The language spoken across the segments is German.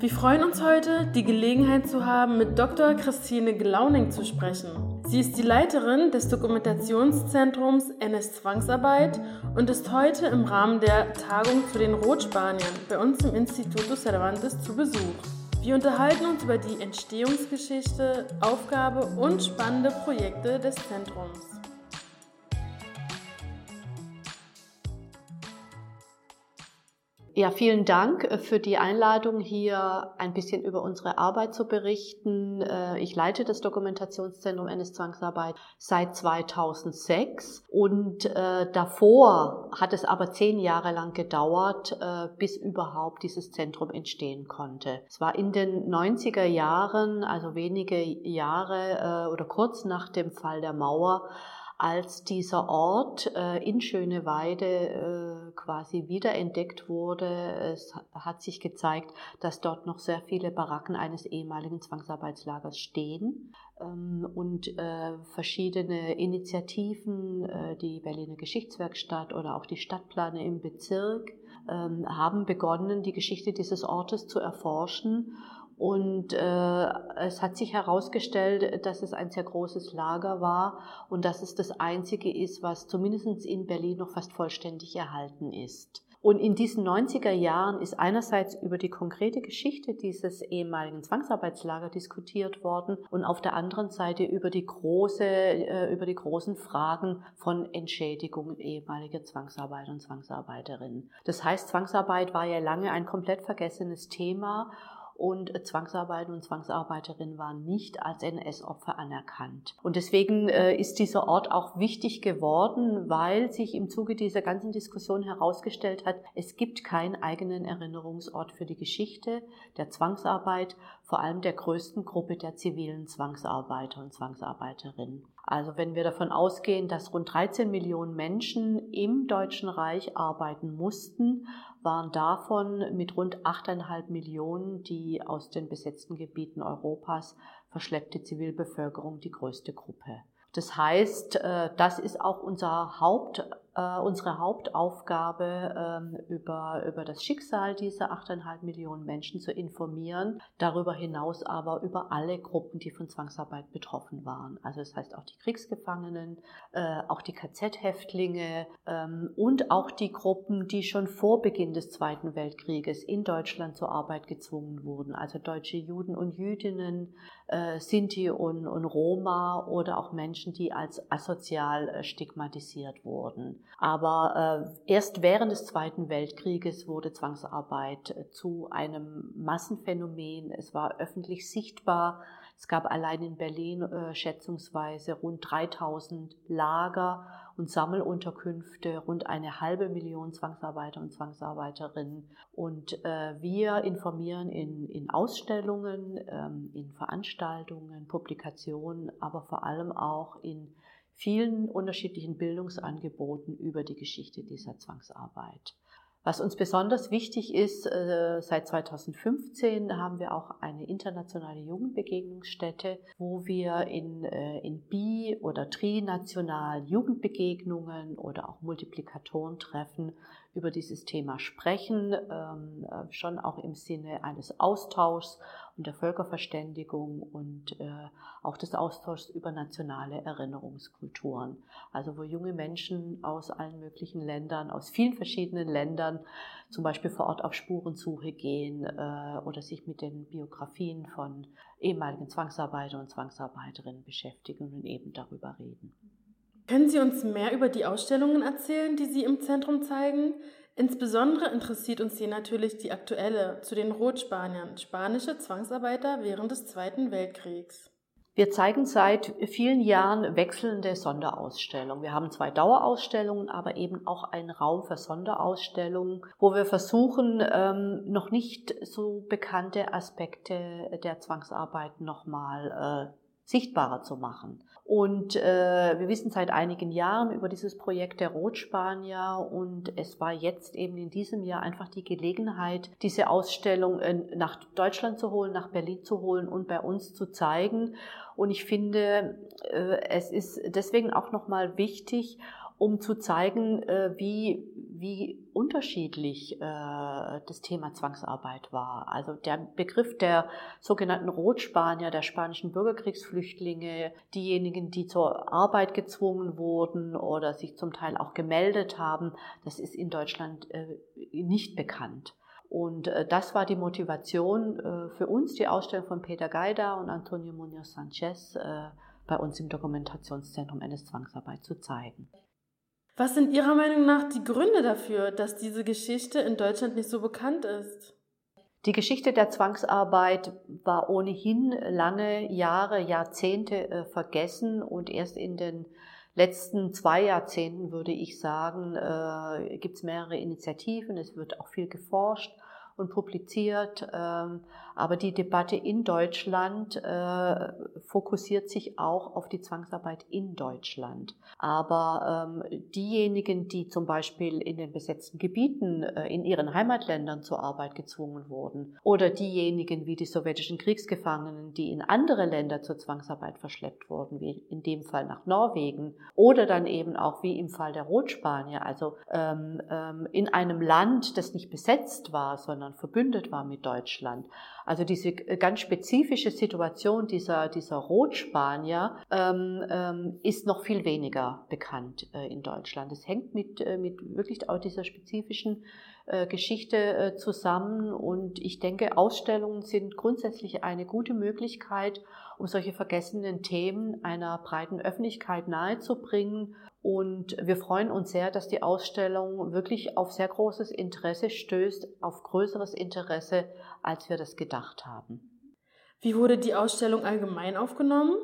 Wir freuen uns heute, die Gelegenheit zu haben, mit Dr. Christine Glauning zu sprechen. Sie ist die Leiterin des Dokumentationszentrums NS Zwangsarbeit und ist heute im Rahmen der Tagung zu den Rotspaniern bei uns im Instituto Cervantes zu Besuch. Wir unterhalten uns über die Entstehungsgeschichte, Aufgabe und spannende Projekte des Zentrums. Ja, vielen Dank äh, für die Einladung, hier ein bisschen über unsere Arbeit zu berichten. Äh, ich leite das Dokumentationszentrum NS Zwangsarbeit seit 2006 und äh, davor hat es aber zehn Jahre lang gedauert, bis überhaupt dieses Zentrum entstehen konnte. Es war in den 90er Jahren, also wenige Jahre oder kurz nach dem Fall der Mauer, als dieser Ort äh, in Schöneweide äh, quasi wiederentdeckt wurde. Es hat sich gezeigt, dass dort noch sehr viele Baracken eines ehemaligen Zwangsarbeitslagers stehen ähm, und äh, verschiedene Initiativen, äh, die Berliner Geschichtswerkstatt oder auch die Stadtplane im Bezirk, ähm, haben begonnen, die Geschichte dieses Ortes zu erforschen und äh, es hat sich herausgestellt, dass es ein sehr großes Lager war und dass es das einzige ist, was zumindest in Berlin noch fast vollständig erhalten ist. Und in diesen 90er Jahren ist einerseits über die konkrete Geschichte dieses ehemaligen Zwangsarbeitslagers diskutiert worden und auf der anderen Seite über die große, äh, über die großen Fragen von Entschädigungen ehemaliger Zwangsarbeiter und Zwangsarbeiterinnen. Das heißt, Zwangsarbeit war ja lange ein komplett vergessenes Thema und Zwangsarbeiter und Zwangsarbeiterinnen waren nicht als NS-Opfer anerkannt. Und deswegen äh, ist dieser Ort auch wichtig geworden, weil sich im Zuge dieser ganzen Diskussion herausgestellt hat, es gibt keinen eigenen Erinnerungsort für die Geschichte der Zwangsarbeit, vor allem der größten Gruppe der zivilen Zwangsarbeiter und Zwangsarbeiterinnen. Also wenn wir davon ausgehen, dass rund 13 Millionen Menschen im Deutschen Reich arbeiten mussten, waren davon mit rund 8,5 Millionen die aus den besetzten Gebieten Europas verschleppte Zivilbevölkerung die größte Gruppe. Das heißt, äh, das ist auch unser Haupt, unsere Hauptaufgabe, ähm, über, über das Schicksal dieser 8,5 Millionen Menschen zu informieren, darüber hinaus aber über alle Gruppen, die von Zwangsarbeit betroffen waren. Also das heißt auch die Kriegsgefangenen, äh, auch die KZ-Häftlinge ähm, und auch die Gruppen, die schon vor Beginn des Zweiten Weltkrieges in Deutschland zur Arbeit gezwungen wurden, also deutsche Juden und Jüdinnen, Sinti und, und Roma oder auch Menschen, die als asozial stigmatisiert wurden. Aber äh, erst während des Zweiten Weltkrieges wurde Zwangsarbeit äh, zu einem Massenphänomen. Es war öffentlich sichtbar. Es gab allein in Berlin äh, schätzungsweise rund 3000 Lager und Sammelunterkünfte, rund eine halbe Million Zwangsarbeiter und Zwangsarbeiterinnen. Und äh, wir informieren in, in Ausstellungen, ähm, in Veranstaltungen, Publikationen, aber vor allem auch in vielen unterschiedlichen Bildungsangeboten über die Geschichte dieser Zwangsarbeit. Was uns besonders wichtig ist, äh, seit 2015 haben wir auch eine internationale Jugendbegegnungsstätte, wo wir in, äh, in bi- oder trinational Jugendbegegnungen oder auch Multiplikatoren treffen über dieses Thema sprechen, ähm, äh, schon auch im Sinne eines Austauschs und der Völkerverständigung und äh, auch des Austauschs über nationale Erinnerungskulturen. Also wo junge Menschen aus allen möglichen Ländern, aus vielen verschiedenen Ländern, zum Beispiel vor Ort auf Spurensuche gehen äh, oder sich mit den Biografien von ehemaligen Zwangsarbeitern und Zwangsarbeiterinnen beschäftigen und eben darüber reden. Können Sie uns mehr über die Ausstellungen erzählen, die Sie im Zentrum zeigen? Insbesondere interessiert uns hier natürlich die aktuelle zu den Rotspaniern, spanische Zwangsarbeiter während des Zweiten Weltkriegs. Wir zeigen seit vielen Jahren wechselnde Sonderausstellungen. Wir haben zwei Dauerausstellungen, aber eben auch einen Raum für Sonderausstellungen, wo wir versuchen, ähm, noch nicht so bekannte Aspekte der Zwangsarbeit nochmal äh, sichtbarer zu machen. Und äh, wir wissen seit einigen Jahren über dieses Projekt der Rotspanier und es war jetzt eben in diesem Jahr einfach die Gelegenheit, diese Ausstellung äh, nach Deutschland zu holen, nach Berlin zu holen und bei uns zu zeigen. Und ich finde, äh, es ist deswegen auch nochmal wichtig, um zu zeigen, äh, wie, wie unterschiedlich äh, das Thema Zwangsarbeit war. Also der Begriff der sogenannten Rotspanier, der spanischen Bürgerkriegsflüchtlinge, diejenigen, die zur Arbeit gezwungen wurden oder sich zum Teil auch gemeldet haben, das ist in Deutschland äh, nicht bekannt. Und äh, das war die Motivation äh, für uns, die Ausstellung von Peter Gaida und Antonio Munoz Sanchez äh, bei uns im Dokumentationszentrum NS-Zwangsarbeit zu zeigen. Was sind Ihrer Meinung nach die Gründe dafür, dass diese Geschichte in Deutschland nicht so bekannt ist? Die Geschichte der Zwangsarbeit war ohnehin lange Jahre, Jahrzehnte vergessen und erst in den letzten zwei Jahrzehnten, würde ich sagen, äh, gibt es mehrere Initiativen, es wird auch viel geforscht und publiziert. Ähm, aber die Debatte in Deutschland äh, fokussiert sich auch auf die Zwangsarbeit in Deutschland. Aber ähm, diejenigen, die zum Beispiel in den besetzten Gebieten äh, in ihren Heimatländern zur Arbeit gezwungen wurden, oder diejenigen wie die sowjetischen Kriegsgefangenen, die in andere Länder zur Zwangsarbeit verschleppt wurden, wie in dem Fall nach Norwegen, oder dann eben auch wie im Fall der Rotspanier, also ähm, in einem Land, das nicht besetzt war, sondern verbündet war mit Deutschland. Also diese ganz spezifische Situation dieser, dieser Rotspanier ähm, ähm, ist noch viel weniger bekannt äh, in Deutschland. Es hängt mit, äh, mit wirklich auch dieser spezifischen äh, Geschichte äh, zusammen und ich denke, Ausstellungen sind grundsätzlich eine gute Möglichkeit, um solche vergessenen Themen einer breiten Öffentlichkeit nahezubringen. Und wir freuen uns sehr, dass die Ausstellung wirklich auf sehr großes Interesse stößt, auf größeres Interesse, als wir das gedacht haben. Wie wurde die Ausstellung allgemein aufgenommen?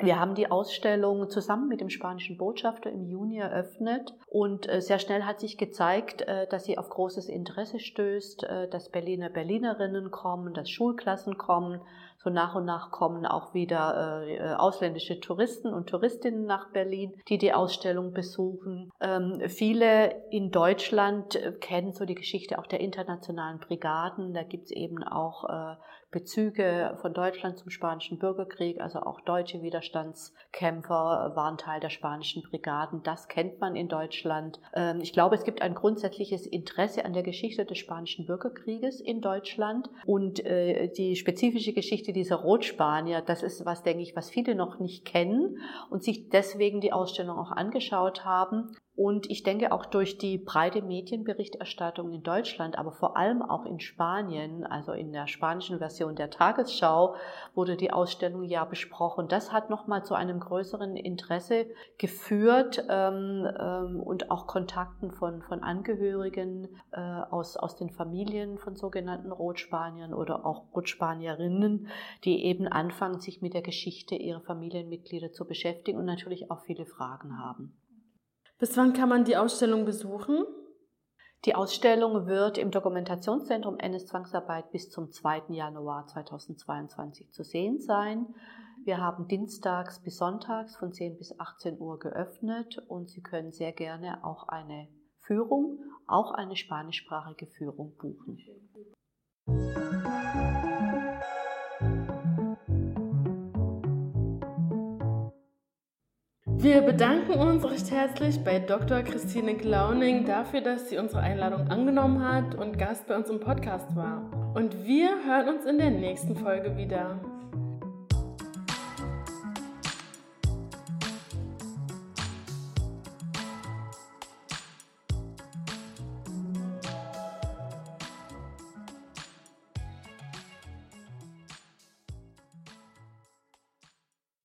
Wir haben die Ausstellung zusammen mit dem spanischen Botschafter im Juni eröffnet und äh, sehr schnell hat sich gezeigt, äh, dass sie auf großes Interesse stößt, äh, dass Berliner Berlinerinnen kommen, dass Schulklassen kommen, so nach und nach kommen auch wieder äh, äh, ausländische Touristen und Touristinnen nach Berlin, die die Ausstellung besuchen. Ähm, viele in Deutschland äh, kennen so die Geschichte auch der internationalen Brigaden. Da gibt's eben auch äh, Bezüge von Deutschland zum spanischen Bürgerkrieg, also auch deutsche Widerstandskämpfer waren Teil der spanischen Brigaden. Das kennt man in Deutschland. Ähm, ich glaube, es gibt ein grundsätzliches Interesse an der Geschichte des spanischen Bürgerkrieges in Deutschland und äh, die spezifische Geschichte dieser Rotspanier, das ist was, denke ich, was viele noch nicht kennen und sich deswegen die Ausstellung auch angeschaut haben. Und ich denke auch durch die breite Medienberichterstattung in Deutschland, aber vor allem auch in Spanien, also in der spanischen Version der Tagesschau, wurde die Ausstellung ja besprochen. Das hat nochmal zu einem größeren Interesse geführt ähm, ähm, und auch Kontakten von, von Angehörigen äh, aus, aus den Familien von sogenannten Rotspaniern oder auch Rotspanierinnen, die eben anfangen, sich mit der Geschichte ihrer Familienmitglieder zu beschäftigen und natürlich auch viele Fragen haben. Bis wann kann man die Ausstellung besuchen? Die Ausstellung wird im Dokumentationszentrum NS Zwangsarbeit bis zum 2. Januar 2022 zu sehen sein. Wir haben dienstags bis sonntags von 10 bis 18 Uhr geöffnet und Sie können sehr gerne auch eine Führung, auch eine spanischsprachige Führung buchen. Wir bedanken uns recht herzlich bei Dr. Christine Glauning dafür, dass sie unsere Einladung angenommen hat und Gast bei uns im Podcast war. Und wir hören uns in der nächsten Folge wieder.